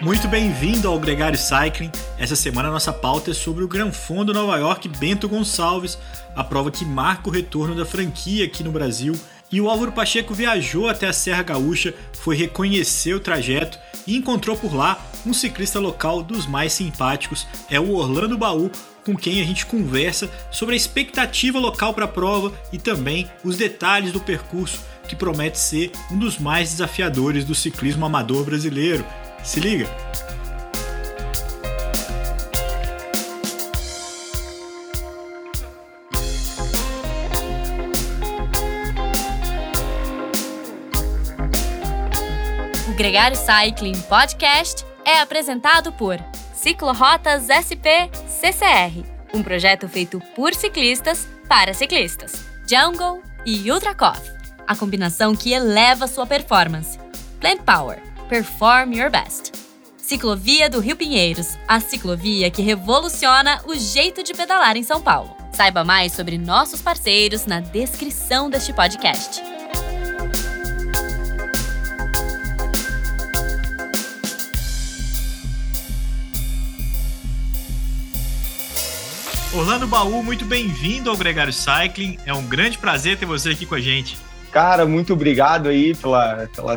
Muito bem-vindo ao Gregário Cycling. Essa semana nossa pauta é sobre o Gran Fondo Nova York Bento Gonçalves, a prova que marca o retorno da franquia aqui no Brasil. E o Álvaro Pacheco viajou até a Serra Gaúcha, foi reconhecer o trajeto e encontrou por lá um ciclista local dos mais simpáticos, é o Orlando Baú, com quem a gente conversa sobre a expectativa local para a prova e também os detalhes do percurso que promete ser um dos mais desafiadores do ciclismo amador brasileiro. Se liga! O Gregário Cycling Podcast é apresentado por Ciclorotas SP CCR, um projeto feito por ciclistas para ciclistas. Jungle e Ultra Coffee, a combinação que eleva sua performance. Plant Power Perform Your Best. Ciclovia do Rio Pinheiros, a ciclovia que revoluciona o jeito de pedalar em São Paulo. Saiba mais sobre nossos parceiros na descrição deste podcast. Orlando Baú, muito bem-vindo ao Gregário Cycling. É um grande prazer ter você aqui com a gente. Cara, muito obrigado aí pela, pela,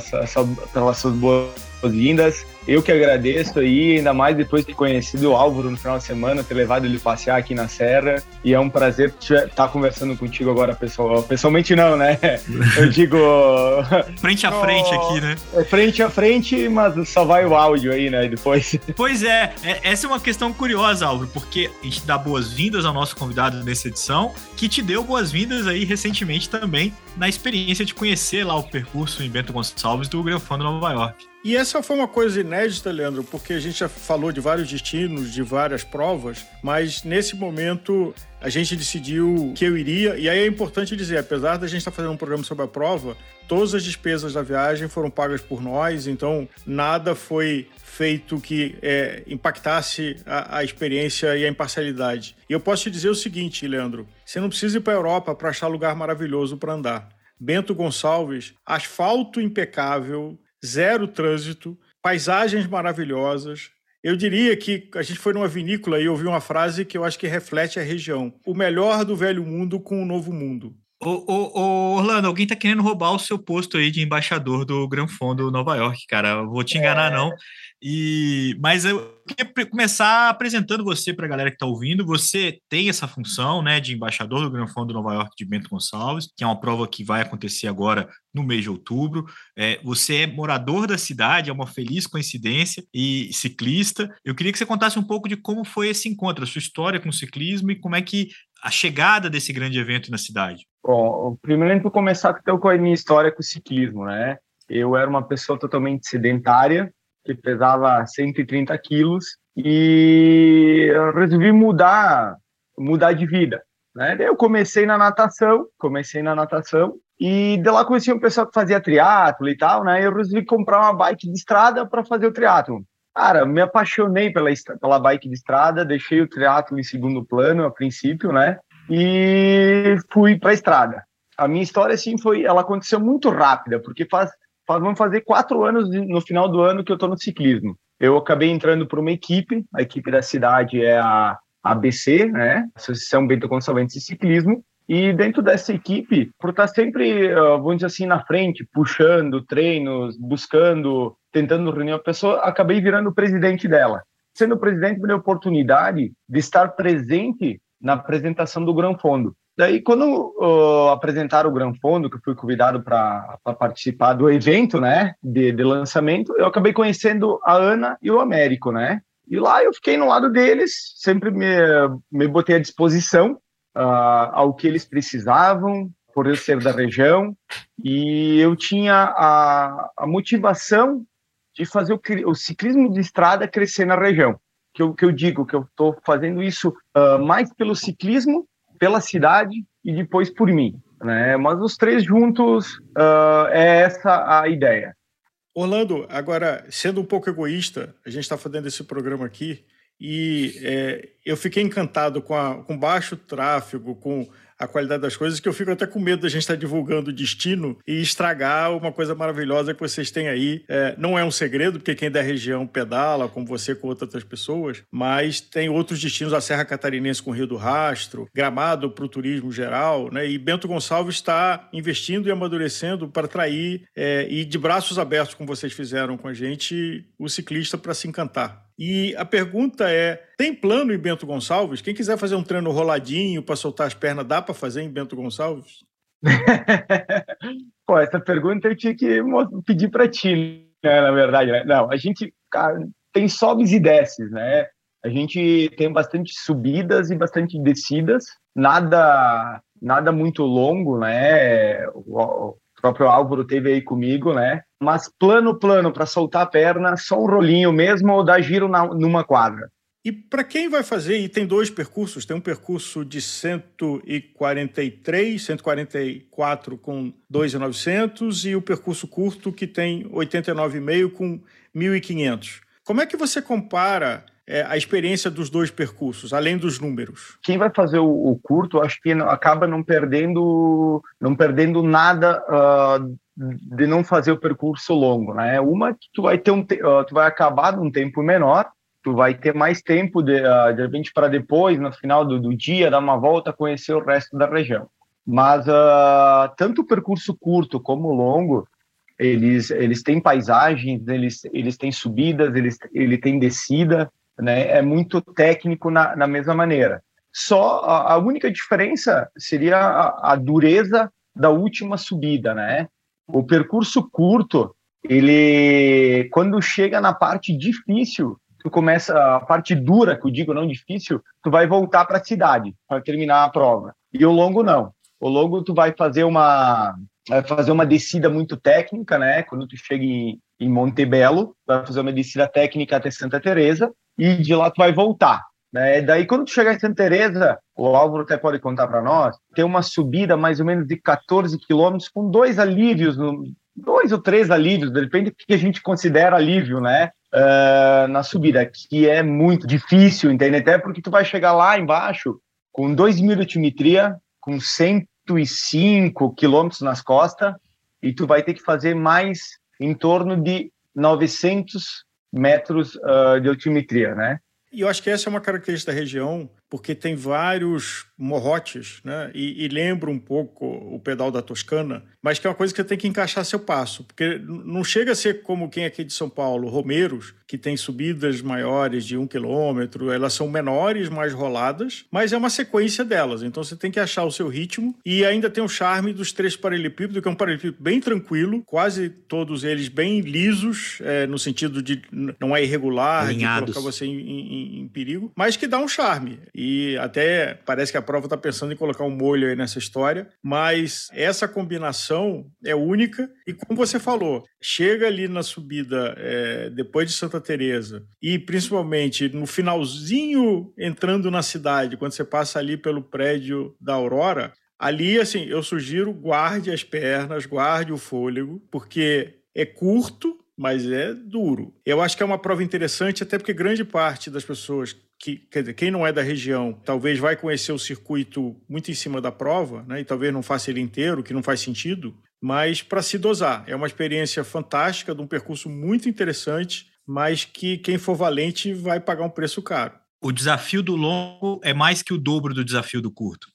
pelas suas boas-vindas. Eu que agradeço aí, ainda mais depois de ter conhecido o Álvaro no final de semana, ter levado ele passear aqui na Serra. E é um prazer estar tá conversando contigo agora, pessoal. Pessoalmente não, né? Eu digo. frente a frente aqui, né? É frente a frente, mas só vai o áudio aí, né? Depois. Pois é, é essa é uma questão curiosa, Álvaro, porque a gente dá boas-vindas ao nosso convidado nessa edição, que te deu boas-vindas aí recentemente também na experiência de conhecer lá o percurso em Bento Gonçalves do Gran Fondo Nova York. E essa foi uma coisa inédita, Leandro, porque a gente já falou de vários destinos, de várias provas, mas nesse momento a gente decidiu que eu iria, e aí é importante dizer, apesar da gente estar fazendo um programa sobre a prova, todas as despesas da viagem foram pagas por nós, então nada foi feito que é, impactasse a, a, experiência e a imparcialidade. E eu posso te dizer o seguinte, Leandro: você não precisa ir para a Europa para achar lugar maravilhoso para andar. Bento Gonçalves, asfalto impecável, zero trânsito, paisagens maravilhosas. Eu diria que a gente foi numa vinícola e ouvi uma frase que eu acho que reflete a região. O melhor do velho mundo com o novo mundo. Ô, ô, ô, Orlando, alguém tá querendo roubar o seu posto aí de embaixador do Gran Fundo Nova York, cara. vou te enganar, é... não. E, mas eu queria começar apresentando você para a galera que está ouvindo. Você tem essa função né, de embaixador do Gran Fundo Nova York de Bento Gonçalves, que é uma prova que vai acontecer agora no mês de outubro. É, você é morador da cidade, é uma feliz coincidência, e ciclista. Eu queria que você contasse um pouco de como foi esse encontro, a sua história com o ciclismo e como é que a chegada desse grande evento na cidade. Bom, primeiro vou começar com a minha história com o ciclismo, né? Eu era uma pessoa totalmente sedentária, que pesava 130 quilos, e resolvi mudar, mudar de vida. Né? Daí eu comecei na natação, comecei na natação, e de lá conheci um pessoal que fazia triatlo e tal, né? Eu resolvi comprar uma bike de estrada para fazer o triatlo. Cara, me apaixonei pela, pela bike de estrada, deixei o triatlo em segundo plano a princípio, né? E fui para a estrada. A minha história, assim, foi, ela aconteceu muito rápida, porque faz vamos fazer quatro anos no final do ano que eu estou no ciclismo. Eu acabei entrando para uma equipe, a equipe da cidade é a ABC, né? Associação Bento Gonçalves de Ciclismo, e dentro dessa equipe, por estar sempre, vamos dizer assim, na frente, puxando treinos, buscando, tentando reunir a pessoa, acabei virando presidente dela. Sendo presidente, me deu a oportunidade de estar presente na apresentação do Gran Fundo. Daí, quando uh, apresentaram o Gran Fundo, que eu fui convidado para participar do evento, né, de, de, lançamento, eu acabei conhecendo a Ana e o Américo, né? E lá eu fiquei no lado deles, sempre me, me botei à disposição uh, ao que eles precisavam, por eu ser da região, e eu tinha a, a motivação de fazer o, o, ciclismo de estrada crescer na região. Que eu, que eu digo que eu estou fazendo isso uh, mais pelo ciclismo pela cidade e depois por mim. Né? Mas os três juntos uh, é essa a ideia. Orlando, agora, sendo um pouco egoísta, a gente está fazendo esse programa aqui e é, eu fiquei encantado com, a, com baixo tráfego, com a qualidade das coisas, que eu fico até com medo da gente estar divulgando o destino e estragar uma coisa maravilhosa que vocês têm aí. É, não é um segredo, porque quem da região pedala, como você, com outras pessoas, mas tem outros destinos, a Serra Catarinense com o Rio do Rastro, Gramado para o turismo geral, né? E Bento Gonçalves está investindo e amadurecendo para atrair é, e de braços abertos, como vocês fizeram com a gente, o ciclista para se encantar. E a pergunta é: tem plano em Bento Gonçalves? Quem quiser fazer um treino roladinho para soltar as pernas, dá para fazer em Bento Gonçalves? Pô, essa pergunta eu tinha que pedir para ti, né, na verdade. Né? Não, a gente cara, tem sobes e desces, né? A gente tem bastante subidas e bastante descidas, nada nada muito longo, né? Próprio Álvaro teve aí comigo, né? Mas plano, plano para soltar a perna, só um rolinho mesmo ou dar giro na, numa quadra. E para quem vai fazer, e tem dois percursos, tem um percurso de 143, 144 com 2,900 e o percurso curto que tem 89,5 com 1.500. Como é que você compara é, a experiência dos dois percursos, além dos números? Quem vai fazer o, o curto, acho que acaba não perdendo, não perdendo nada uh, de não fazer o percurso longo, né? Uma que tu vai ter um, uh, tu vai acabar num tempo menor, tu vai ter mais tempo de, uh, de repente para depois, no final do, do, dia, dar uma volta, conhecer o resto da região. Mas tanto o percurso curto como o longo, eles, eles têm paisagens, eles, eles têm subidas, eles, ele tem descida, né? É muito técnico na, na mesma maneira. Só a, a única diferença seria a, a, dureza da última subida, né? O percurso curto, ele quando chega na parte difícil, tu começa a parte dura, que eu digo não difícil, tu vai voltar para a cidade para terminar a prova. E o longo não. O longo tu vai fazer uma vai fazer uma descida muito técnica, né? Quando tu chega em, em Montebello, vai fazer uma descida técnica até Santa Teresa e de lá tu vai voltar. Né? Daí, quando tu chegar em Santa Teresa, o Álvaro até pode contar para nós, tem uma subida mais ou menos de 14 quilômetros com dois alívios, dois ou três alívios, depende do que a gente considera alívio, né? Uh, na subida, que é muito difícil, entende? Até porque tu vai chegar lá embaixo com 2 mil de altimetria, com 105 quilômetros nas costas, e tu vai ter que fazer mais em torno de 900 metros uh, de altimetria, né? E eu acho que essa é uma característica da região, porque tem vários morrotes, né? E, e, lembra um pouco o pedal da Toscana, mas que é uma coisa que você tem que encaixar seu passo, porque não chega a ser como quem é aqui de São Paulo, Romeiros, que tem subidas maiores de um quilômetro, elas são menores, mais roladas, mas é uma sequência delas. Então você tem que achar o seu ritmo e ainda tem o charme dos três paralelepípedos, que é um paralelepípedo bem tranquilo, quase todos eles bem lisos, é, no sentido de não é irregular, Alinhados. de colocar você em, em, em perigo, mas que dá um charme. E até parece que a prova está pensando em colocar um molho aí nessa história, mas essa combinação é única e como você falou, chega ali na subida é, depois de Santa Teresa e principalmente no finalzinho entrando na cidade, quando você passa ali pelo prédio da Aurora, ali assim eu sugiro guarde as pernas, guarde o fôlego, porque é curto, mas é duro. Eu acho que é uma prova interessante, até porque grande parte das pessoas que, quer dizer, quem não é da região, talvez vai conhecer o circuito muito em cima da prova, né? E talvez não faça ele inteiro, que não faz sentido, mas para se dosar. É uma experiência fantástica, de um percurso muito interessante, mas que quem for valente vai pagar um preço caro. O desafio do longo é mais que o dobro do desafio do curto.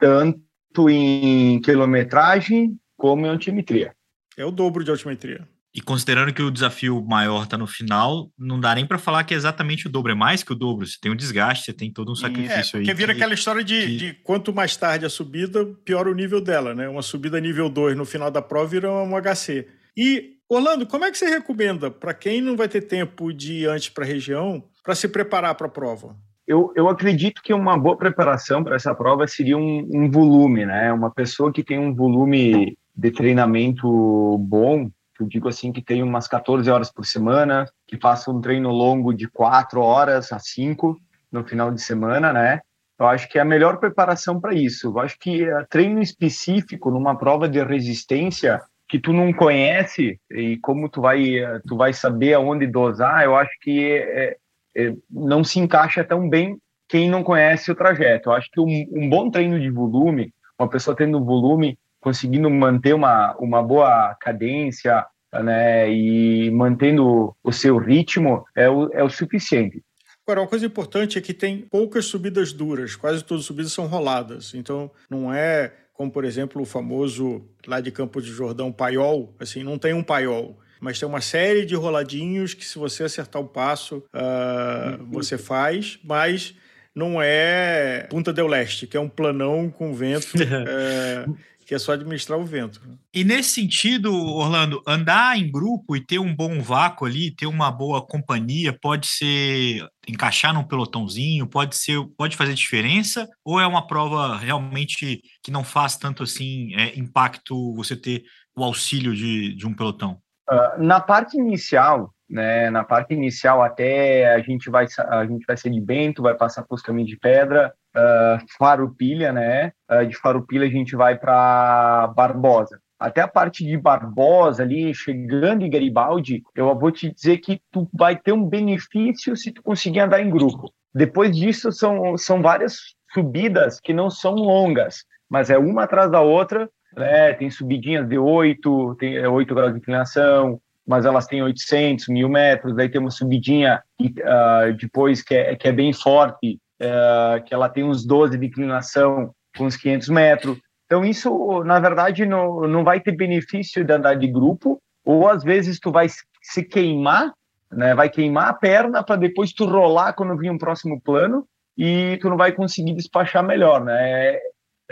Tanto em quilometragem como em altimetria. É o dobro de altimetria. E considerando que o desafio maior está no final, não dá nem para falar que é exatamente o dobro, é mais que o dobro. Você tem um desgaste, você tem todo um é, sacrifício é, aí. Porque vira que, aquela história de, que... de, quanto mais tarde a subida, pior o nível dela, né? Uma subida nível 2 no final da prova vira um HC. E, Orlando, como é que você recomenda para quem não vai ter tempo de ir antes para a região para se preparar para a prova? Eu, eu acredito que uma boa preparação para essa prova seria um, um volume, né? Uma pessoa que tem um volume de treinamento bom, que eu digo assim que tem umas 14 horas por semana, que faça um treino longo de 4 horas a 5 no final de semana, né? Eu acho que é a melhor preparação para isso. Eu acho que eh, treino específico numa prova de resistência que tu não conhece e como tu vai eh, tu vai saber aonde dosar, eu acho que é, é, não se encaixa tão bem quem não conhece o trajeto. Eu acho que um, um bom treino de volume, uma pessoa tendo volume, conseguindo manter uma, uma boa cadência, né, e mantendo o seu ritmo, é o, é o suficiente. Agora, uma coisa importante é que tem poucas subidas duras, quase todas as subidas são roladas. Então, não é como, por exemplo, o famoso lá de Campo de Jordão paiol, assim, não tem um paiol mas tem uma série de roladinhos que se você acertar o passo, uh, você faz, mas não é Punta del Leste, que é um planão com vento, é, que é só administrar o vento. E nesse sentido, Orlando, andar em grupo e ter um bom vácuo ali, ter uma boa companhia, pode ser encaixar num pelotãozinho, pode ser, pode fazer diferença, ou é uma prova realmente que não faz tanto assim é, impacto você ter o auxílio de, de um pelotão? Uh, na parte inicial, né, na parte inicial até a gente vai a gente vai ser de Bento, vai passar por caminhos de pedra, uh, Farupilha, né? Uh, de Farupilha a gente vai para Barbosa. Até a parte de Barbosa ali, chegando em Garibaldi, eu vou te dizer que tu vai ter um benefício se tu conseguir andar em grupo. Depois disso são são várias subidas que não são longas, mas é uma atrás da outra né? Tem subidinhas de 8, tem 8 é, graus de inclinação, mas elas têm 800, mil metros. Daí tem uma subidinha uh, depois que é, que é bem forte, uh, que ela tem uns 12 de inclinação com uns 500 metros. Então isso, na verdade, não, não vai ter benefício de andar de grupo, ou às vezes tu vai se queimar, né? Vai queimar a perna para depois tu rolar quando vir um próximo plano e tu não vai conseguir despachar melhor, né?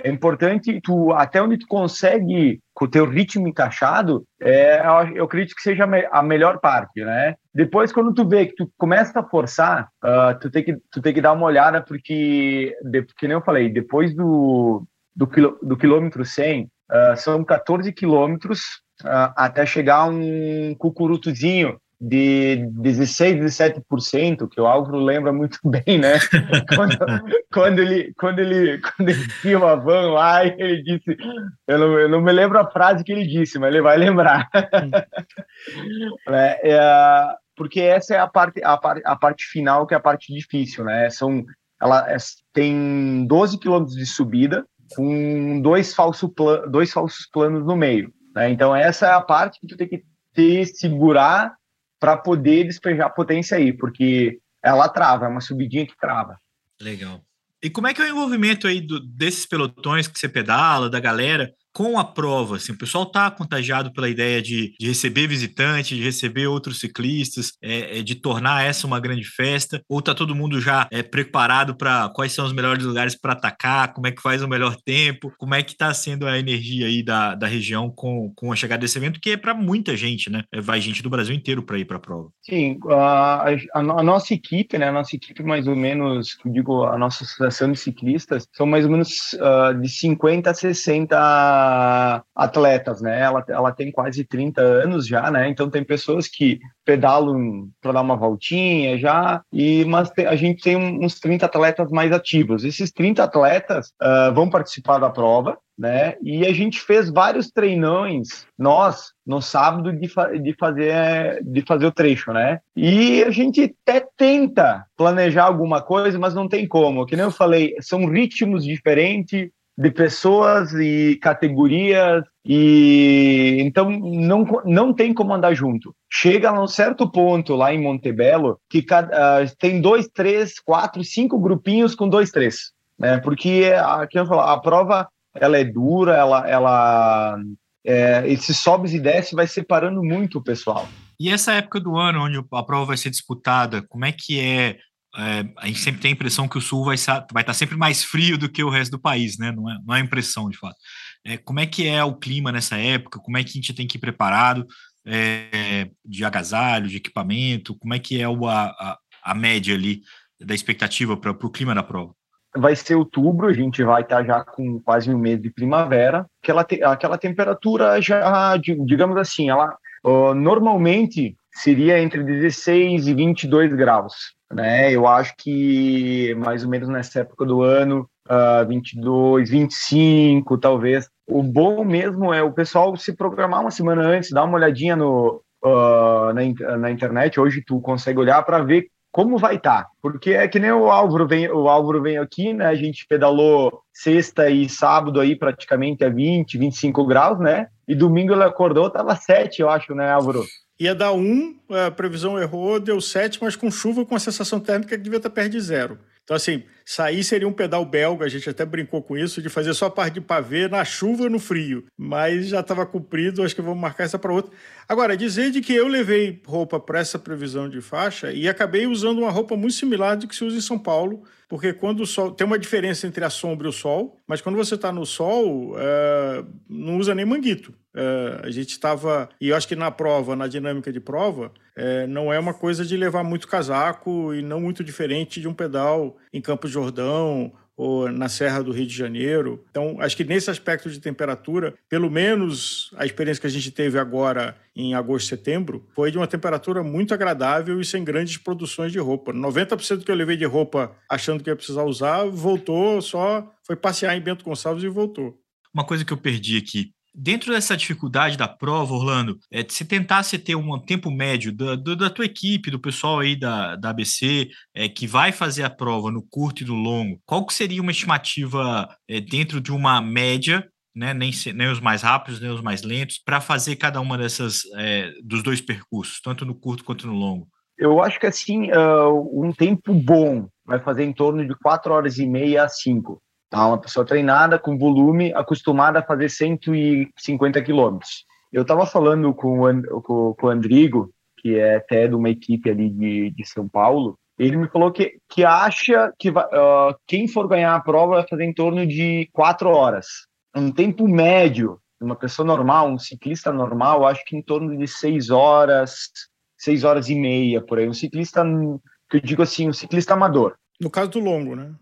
é importante tu até onde tu consegue com o teu ritmo encaixado é eu acredito que seja a melhor parte né depois quando tu vê que tu começa a forçar uh, tu tem que tu tem que dar uma olhada porque de, que nem eu falei depois do do, quilô, do quilômetro 100 uh, ah, são 14 quilômetros uh, até chegar um cucurutuzinho de 16, 17%, que o Álvaro lembra muito bem, né? quando, quando, ele, quando, ele, quando ele tinha uma van lá, ele disse, eu não, eu não me lembro a frase que ele disse, mas ele vai lembrar. é, é, porque essa é a parte, a, parte, a parte final, que é a parte difícil, né? São, ela é, tem 12 quilômetros de subida, com dois, falso plan, dois falsos planos no meio. Né? Então, essa é a parte que tu tem que ter, segurar para poder despejar potência aí, porque ela trava, é uma subidinha que trava. Legal. E como é que é o envolvimento aí do, desses pelotões que você pedala, da galera? Com a prova, assim, o pessoal está contagiado pela ideia de, de, receber visitante, de receber outros ciclistas, é, é, de tornar essa uma grande festa, ou está todo mundo já é, preparado para quais são os melhores lugares para atacar, como é que faz o melhor tempo, como é que está sendo a energia aí da, da região com, com a chegada desse evento, que é para muita gente, né? É, vai gente do Brasil inteiro para ir para a prova. Sim, a, a, a, nossa equipe, né? A nossa equipe, mais ou menos, digo, a nossa associação de ciclistas, são mais ou menos uh, de 50 a 60 atletas, né? Ela, ela tem quase 30 anos já, né? Então tem pessoas que pedalam para dar uma voltinha já, e mas a gente tem uns 30 atletas mais ativos. Esses 30 atletas uh, vão participar da prova, né? E a gente fez vários treinões, nós, no sábado, de, fa de, fazer, de fazer o trecho, né? E a gente até tenta planejar alguma coisa, mas não tem como. Que nem eu falei, são ritmos diferentes, de pessoas e categorias e então não, não tem como andar junto. Chega a um certo ponto lá em Montebello que cada, uh, tem dois, três, quatro, cinco grupinhos com dois, três, né? Porque a, a prova ela é dura, ela, ela é, esses sobes e desces vai separando muito o pessoal. E essa época do ano onde a prova vai ser disputada, como é que é é, a gente sempre tem a impressão que o sul vai, estar sempre mais frio do que o resto do país, né? Não é, não é impressão, de fato. É, como é que é o clima nessa época? Como é que a gente tem que ir preparado é, de agasalho, de equipamento? Como é que é o, a, a média ali da expectativa para o clima da prova? Vai ser outubro, a gente vai estar já com quase um mês de primavera. Aquela, te, aquela temperatura já, digamos assim, ela uh, normalmente seria entre 16 e 22 graus né? Eu acho que mais ou menos nessa época do ano, uh, 22, 25, talvez. O bom mesmo é o pessoal se programar uma semana antes, dar uma olhadinha no, uh, na, na internet. Hoje tu consegue olhar para ver como vai estar. Tá? Porque é que nem o Álvaro vem, o Álvaro vem aqui, né? A gente pedalou sexta e sábado aí praticamente a 20, 25 graus, né? E domingo ele acordou, tava 7, eu acho, né, Álvaro? Ia dar um, a previsão errou, deu 7, mas com chuva, com a sensação térmica que devia estar perto de zero. Então, assim, sair seria um pedal belga, a gente até brincou com isso, de fazer só a parte de pavê na chuva no frio. Mas já estava cumprido, acho que vamos marcar essa para outra. Agora, dizer de que eu levei roupa para essa previsão de faixa e acabei usando uma roupa muito similar do que se usa em São Paulo, porque quando o sol. Tem uma diferença entre a sombra e o sol, mas quando você está no sol, é, não usa nem manguito. É, a gente estava. E eu acho que na prova, na dinâmica de prova, é, não é uma coisa de levar muito casaco e não muito diferente de um pedal em Campos Jordão ou na Serra do Rio de Janeiro. Então, acho que nesse aspecto de temperatura, pelo menos a experiência que a gente teve agora em agosto e setembro, foi de uma temperatura muito agradável e sem grandes produções de roupa. 90% que eu levei de roupa achando que ia precisar usar, voltou, só foi passear em Bento Gonçalves e voltou. Uma coisa que eu perdi aqui, Dentro dessa dificuldade da prova, Orlando, é, se tentasse ter um tempo médio da, da tua equipe, do pessoal aí da, da ABC, é, que vai fazer a prova no curto e no longo, qual que seria uma estimativa é, dentro de uma média, né, nem, nem os mais rápidos, nem os mais lentos, para fazer cada uma dessas, é, dos dois percursos, tanto no curto quanto no longo? Eu acho que assim, uh, um tempo bom vai fazer em torno de 4 horas e meia a 5. Tá? Uma pessoa treinada, com volume, acostumada a fazer 150 quilômetros. Eu estava falando com o, com, com o Andrigo, que é até de uma equipe ali de, de São Paulo, ele me falou que, que acha que vai, uh, quem for ganhar a prova vai fazer em torno de quatro horas. Um tempo médio, uma pessoa normal, um ciclista normal, acho que em torno de seis horas, seis horas e meia, por aí. Um ciclista, que eu digo assim, um ciclista amador. No caso do longo, né?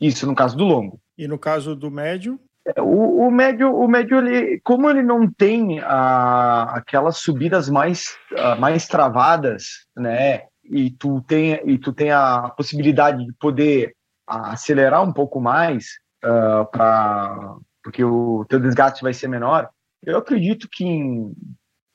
Isso, no caso do longo. E no caso do médio? É, o, o médio, o médio ele, como ele não tem a, aquelas subidas mais, mais travadas, né? E tu tem e tu tem a possibilidade de poder acelerar um pouco mais uh, para porque o teu desgaste vai ser menor. Eu acredito que em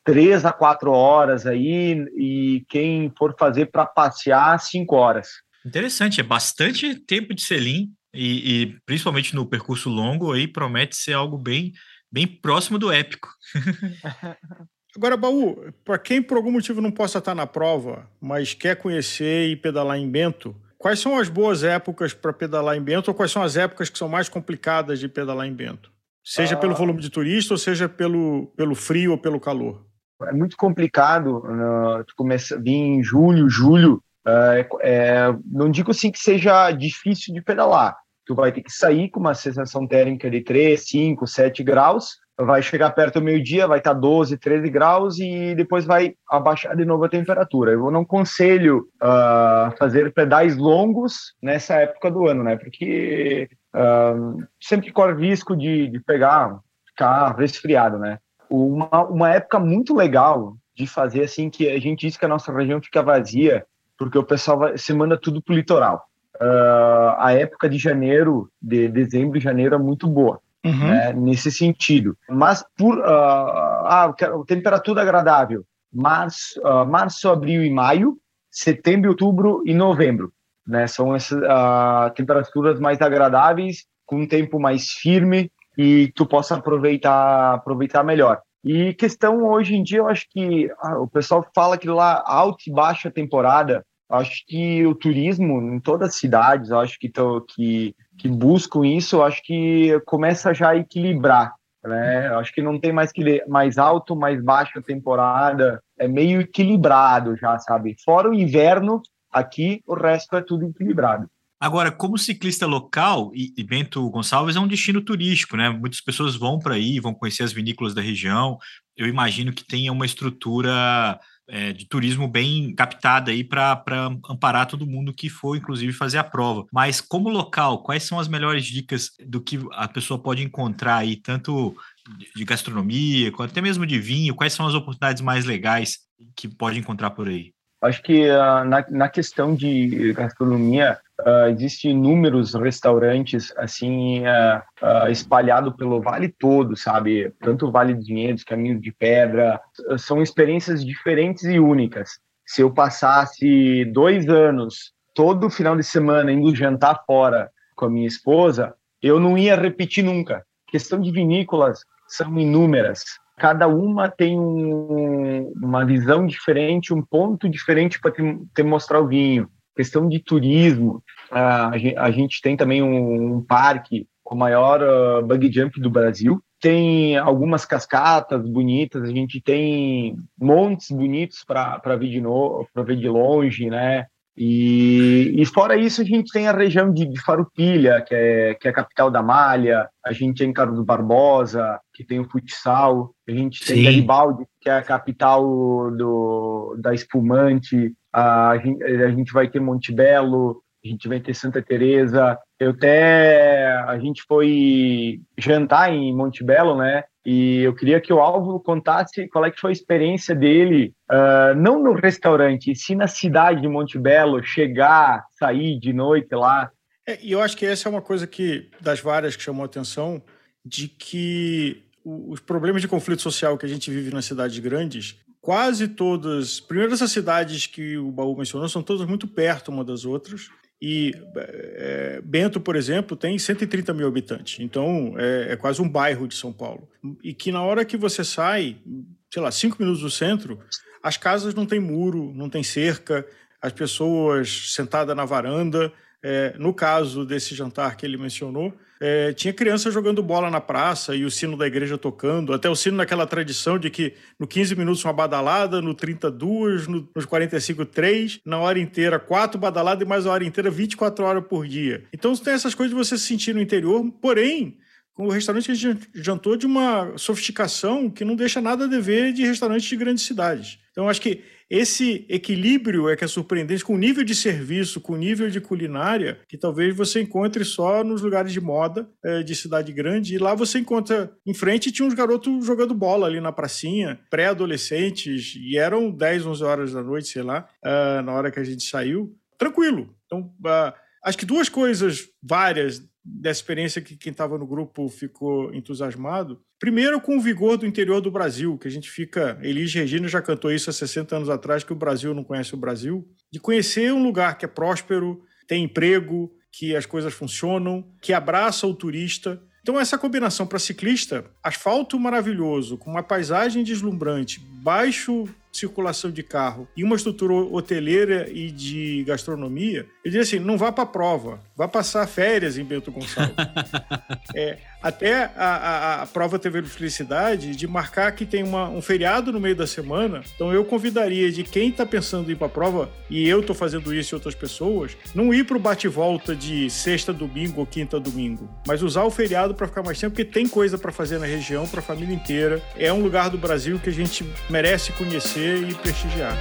três a quatro horas aí e quem for fazer para passear cinco horas. Interessante, é bastante tempo de selim e, e, principalmente no percurso longo aí promete ser algo bem, bem próximo do épico. Agora, Baú, para quem por algum motivo não possa estar na prova, mas quer conhecer e pedalar em Bento, quais são as boas épocas para pedalar em Bento ou quais são as épocas que são mais complicadas de pedalar em Bento? Seja ah. pelo volume de turista ou seja pelo, pelo frio ou pelo calor? É muito complicado uh, tu começa, vir em julho, julho. Uh, é, não digo assim que seja difícil de pedalar, tu vai ter que sair com uma sensação térmica de 3, 5, 7 graus, vai chegar perto do meio-dia, vai estar 12, 13 graus e depois vai abaixar de novo a temperatura. Eu não aconselho uh, fazer pedais longos nessa época do ano, né? Porque uh, sempre corre risco de, de pegar, ficar resfriado, né? Uma, uma época muito legal de fazer assim que a gente diz que a nossa região fica vazia porque o pessoal vai, se manda tudo pro litoral uh, a época de janeiro, de dezembro e janeiro é muito boa. Uhum. Né, nesse sentido. Mas por uh, ah, temperatura agradável, março, uh, março, abril e maio, setembro, outubro e novembro. Né, são essas uh, temperaturas mais agradáveis, com um tempo mais firme e tu possa aproveitar, aproveitar melhor. E questão hoje em dia, eu acho que o pessoal fala que lá alta e baixa temporada acho que o turismo em todas as cidades, acho que, tô, que, que buscam isso, acho que começa já a equilibrar. Né? Acho que não tem mais que mais alto, mais baixo a temporada, é meio equilibrado já, sabe? Fora o inverno, aqui o resto é tudo equilibrado. Agora, como ciclista local, e Bento Gonçalves é um destino turístico, né? Muitas pessoas vão para aí, vão conhecer as vinícolas da região. Eu imagino que tenha uma estrutura é, de turismo bem captada aí para amparar todo mundo que for, inclusive, fazer a prova. Mas como local, quais são as melhores dicas do que a pessoa pode encontrar aí, tanto de gastronomia, quanto até mesmo de vinho? Quais são as oportunidades mais legais que pode encontrar por aí? Acho que uh, na, na questão de gastronomia, uh, existem inúmeros restaurantes assim uh, uh, espalhado pelo vale todo, sabe? Tanto o Vale dos Vinhedos, Caminho de Pedra, são experiências diferentes e únicas. se eu passasse dois anos todo final de semana indo jantar fora com a minha esposa, eu não ia repetir nunca. Questão de vinícolas são inúmeras. Cada uma tem um, uma visão diferente, um ponto diferente para te, te, mostrar o vinho. Questão de turismo, a, gente, a gente tem também um, um parque com o maior uh, bug jump do Brasil. Tem algumas cascatas bonitas, a gente tem montes bonitos para ver de ver de longe, né? E, e, fora isso, a gente tem a região de, de, Farupilha, que é, que é a capital da malha, a gente tem Carlos Barbosa, que tem o futsal, a gente tem Sim. Garibaldi, que é a capital do, da espumante, a gente, a gente vai ter Montebello, a gente vai ter Santa Teresa. Eu até a gente foi jantar em Montebello, né? E eu queria que o Álvaro contasse qual é que foi a experiência dele, uh, não no restaurante, sim na cidade de Montebello, chegar, sair de noite lá. É, e eu acho que essa é uma coisa que das várias que chamou a atenção, de que os problemas de conflito social que a gente vive nas cidades grandes, quase todas, primeiro essas cidades que o Baú mencionou, são todas muito perto uma das outras, e é, Bento, por exemplo, tem 130 mil habitantes, então é, é, quase um bairro de São Paulo. E que na hora que você sai, sei lá, cinco minutos do centro, as casas não têm muro, não tem cerca, as pessoas sentadas na varanda. É, no caso desse jantar que ele mencionou, é, tinha criança jogando bola na praça e o sino da igreja tocando, até o sino naquela tradição de que no 15 minutos uma badalada, no 32, no, nos 45, 3, na hora inteira, quatro badaladas e mais a hora inteira, 24 horas por dia. Então tem essas coisas de você se sentir no interior, porém, com o restaurante que a gente jantou de uma sofisticação que não deixa nada a dever de restaurantes de grandes cidades. Então, acho que esse equilíbrio é que é surpreendente com o nível de serviço, com o nível de culinária, que talvez você encontre só nos lugares de moda é, de cidade grande. E lá você encontra, em frente tinha uns garotos jogando bola ali na pracinha, pré-adolescentes, e eram 10, 11 horas da noite, sei lá, uh, na hora que a gente saiu. Tranquilo. Então, uh, acho que duas coisas várias dessa experiência que quem estava no grupo ficou entusiasmado. Primeiro, com o vigor do interior do Brasil, que a gente fica. Elis Regina já cantou isso há 60 anos atrás, que o Brasil não conhece o Brasil. De conhecer um lugar que é próspero, tem emprego, que as coisas funcionam, que abraça o turista. Então, essa combinação para ciclista, asfalto maravilhoso, com uma paisagem deslumbrante, baixo circulação de carro e uma estrutura hoteleira e de gastronomia, eu diria assim, não vá para a prova, vá passar férias em Bento Gonçalves. é, até a, a, a, prova teve a felicidade de marcar que tem uma, um feriado no meio da semana, então eu convidaria de quem está pensando em ir para a prova, e eu estou fazendo isso e outras pessoas, não ir para o bate-volta de sexta, domingo ou quinta, domingo, mas usar o feriado para ficar mais tempo, porque tem coisa para fazer na região, para a família inteira. É um lugar do Brasil que a gente merece conhecer e prestigiar.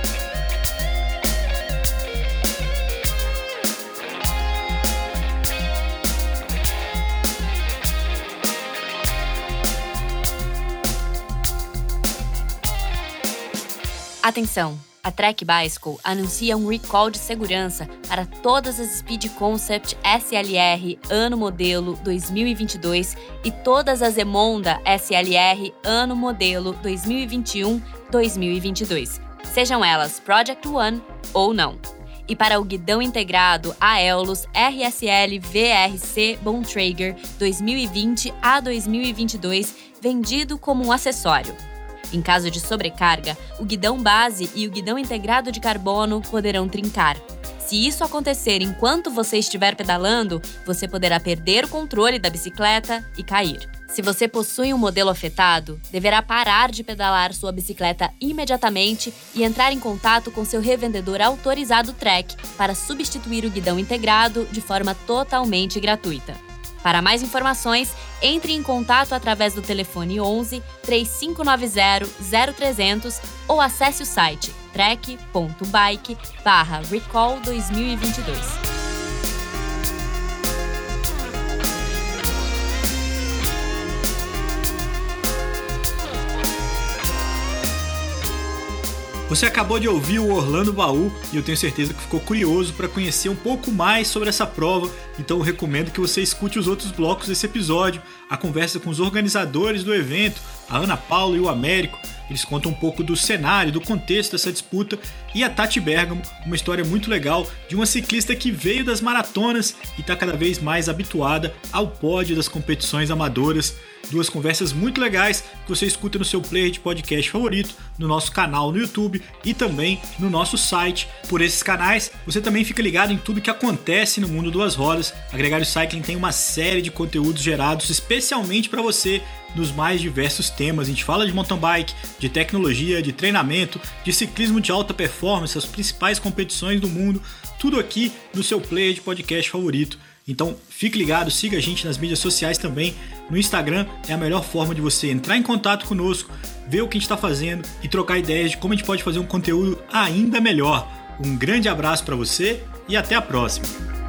Atenção! A Trek Bicycle anuncia um recall de segurança para todas as Speed Concept SLR ano modelo 2022 e todas as Emonda SLR ano modelo 2021-2022, sejam elas Project One ou não. E para o guidão integrado Aeolus RSL VRC Bontrager 2020 a 2022, vendido como um acessório. Em caso de sobrecarga, o guidão base e o guidão integrado de carbono poderão trincar. Se isso acontecer enquanto você estiver pedalando, você poderá perder o controle da bicicleta e cair. Se você possui um modelo afetado, deverá parar de pedalar sua bicicleta imediatamente e entrar em contato com seu revendedor autorizado Trek para substituir o guidão integrado de forma totalmente gratuita. Para mais informações, entre em contato através do telefone 11 3590 0300 ou acesse o site trek.bike/recall2022. Você acabou de ouvir o Orlando Baú e eu tenho certeza que ficou curioso para conhecer um pouco mais sobre essa prova, então eu recomendo que você escute os outros blocos desse episódio, a conversa com os organizadores do evento, a Ana Paula e o Américo, Eles contam um pouco do cenário, do contexto dessa disputa. E a Tati Bergamo, uma história muito legal de uma ciclista que veio das maratonas e está cada vez mais habituada ao pódio das competições amadoras. Duas conversas muito legais que você escuta no seu player de podcast favorito, no nosso canal no YouTube e também no nosso site. Por esses canais, você também fica ligado em tudo que acontece no mundo duas rodas. A Gregário Cycling tem uma série de conteúdos gerados especialmente para você nos mais diversos temas. A gente fala de mountain bike, de tecnologia, de treinamento, de ciclismo de alta performance, as principais competições do mundo, tudo aqui no seu player de podcast favorito. Então fique ligado, siga a gente nas mídias sociais também. No Instagram é a melhor forma de você entrar em contato conosco, ver o que a gente está fazendo e trocar ideias de como a gente pode fazer um conteúdo ainda melhor. Um grande abraço para você e até a próxima!